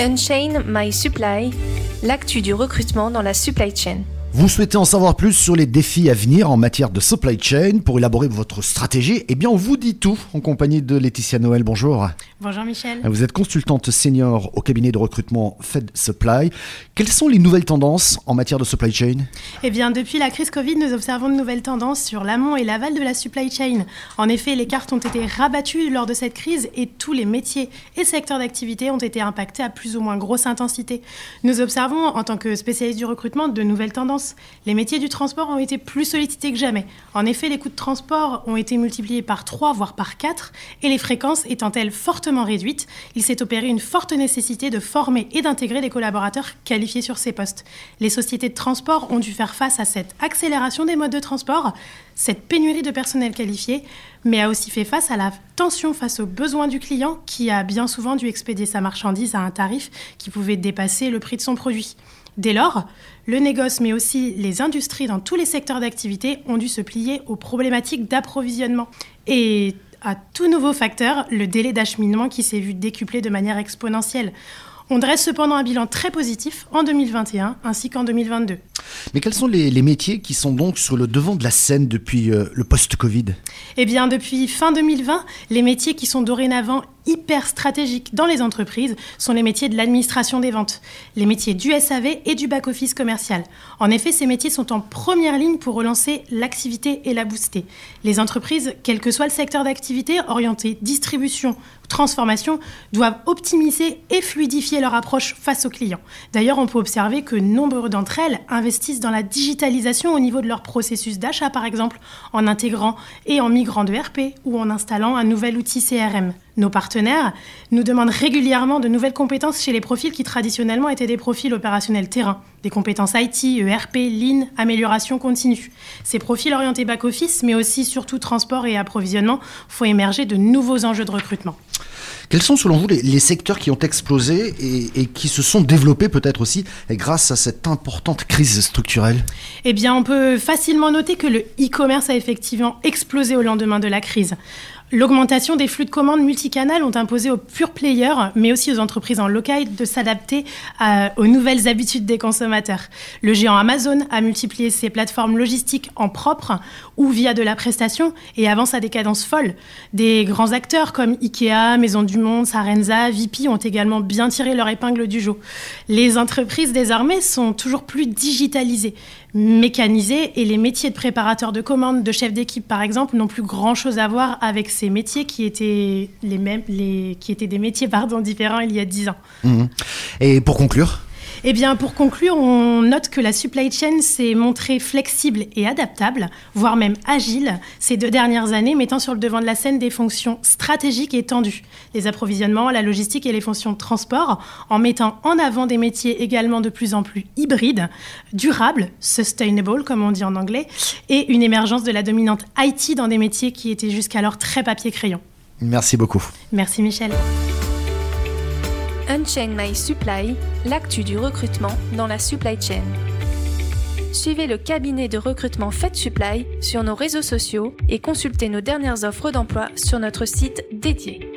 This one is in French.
Unchain My Supply, l'actu du recrutement dans la supply chain. Vous souhaitez en savoir plus sur les défis à venir en matière de supply chain pour élaborer votre stratégie? Eh bien, on vous dit tout en compagnie de Laetitia Noël. Bonjour. Bonjour Michel. Vous êtes consultante senior au cabinet de recrutement Fed Supply. Quelles sont les nouvelles tendances en matière de supply chain? Eh bien, depuis la crise Covid, nous observons de nouvelles tendances sur l'amont et l'aval de la supply chain. En effet, les cartes ont été rabattues lors de cette crise et tous les métiers et secteurs d'activité ont été impactés à plus ou moins grosse intensité. Nous observons, en tant que spécialistes du recrutement, de nouvelles tendances. Les métiers du transport ont été plus sollicités que jamais. En effet, les coûts de transport ont été multipliés par 3, voire par 4, et les fréquences étant-elles fortement réduite, il s'est opéré une forte nécessité de former et d'intégrer des collaborateurs qualifiés sur ces postes. Les sociétés de transport ont dû faire face à cette accélération des modes de transport, cette pénurie de personnel qualifié, mais a aussi fait face à la tension face aux besoins du client qui a bien souvent dû expédier sa marchandise à un tarif qui pouvait dépasser le prix de son produit. Dès lors, le négoce, mais aussi les industries dans tous les secteurs d'activité ont dû se plier aux problématiques d'approvisionnement. Et à tout nouveau facteur, le délai d'acheminement qui s'est vu décuplé de manière exponentielle. On dresse cependant un bilan très positif en 2021 ainsi qu'en 2022. Mais quels sont les, métiers qui sont donc sur le devant de la scène depuis euh, le post-Covid? Eh bien, depuis fin 2020, les métiers qui sont dorénavant hyper stratégiques dans les entreprises sont les métiers de l'administration des ventes, les métiers du SAV et du back-office commercial. En effet, ces métiers sont en première ligne pour relancer l'activité et la booster. Les entreprises, quel que soit le secteur d'activité, orientées distribution, transformation, doivent optimiser et fluidifier leur approche face aux clients. D'ailleurs, on peut observer que nombre d'entre elles investissent dans la digitalisation au niveau de leur processus d'achat, par exemple, en intégrant et en migrant de RP ou en installant un nouvel outil CRM. Nos partenaires nous demandent régulièrement de nouvelles compétences chez les profils qui traditionnellement étaient des profils opérationnels terrain, des compétences IT, ERP, Lean, amélioration continue. Ces profils orientés back-office, mais aussi surtout transport et approvisionnement, font émerger de nouveaux enjeux de recrutement. Quels sont selon vous les, secteurs qui ont explosé et, qui se sont développés peut-être aussi grâce à cette importante crise structurelle? Eh bien, on peut facilement noter que le e-commerce a effectivement explosé au lendemain de la crise. L'augmentation des flux de commandes multicanales ont imposé aux pure players, mais aussi aux entreprises en local, de s'adapter aux nouvelles habitudes des consommateurs. Le géant Amazon a multiplié ses plateformes logistiques en propre ou via de la prestation et avance à des cadences folles. Des grands acteurs comme Ikea, Maison du Sarenza, Vipi ont également bien tiré leur épingle du jeu. Les entreprises désormais sont toujours plus digitalisées, mécanisées et les métiers de préparateur de commandes, de chef d'équipe par exemple, n'ont plus grand-chose à voir avec ces métiers qui étaient, les mêmes, qui étaient des métiers pardon, différents il y a dix ans. Mmh. Et pour conclure eh bien, pour conclure, on note que la supply chain s'est montrée flexible et adaptable, voire même agile, ces deux dernières années, mettant sur le devant de la scène des fonctions stratégiques et tendues, les approvisionnements, la logistique et les fonctions de transport, en mettant en avant des métiers également de plus en plus hybrides, durables, sustainable comme on dit en anglais, et une émergence de la dominante IT dans des métiers qui étaient jusqu'alors très papier-crayon. Merci beaucoup. Merci Michel. Unchain My Supply, l'actu du recrutement dans la supply chain. Suivez le cabinet de recrutement Fed Supply sur nos réseaux sociaux et consultez nos dernières offres d'emploi sur notre site dédié.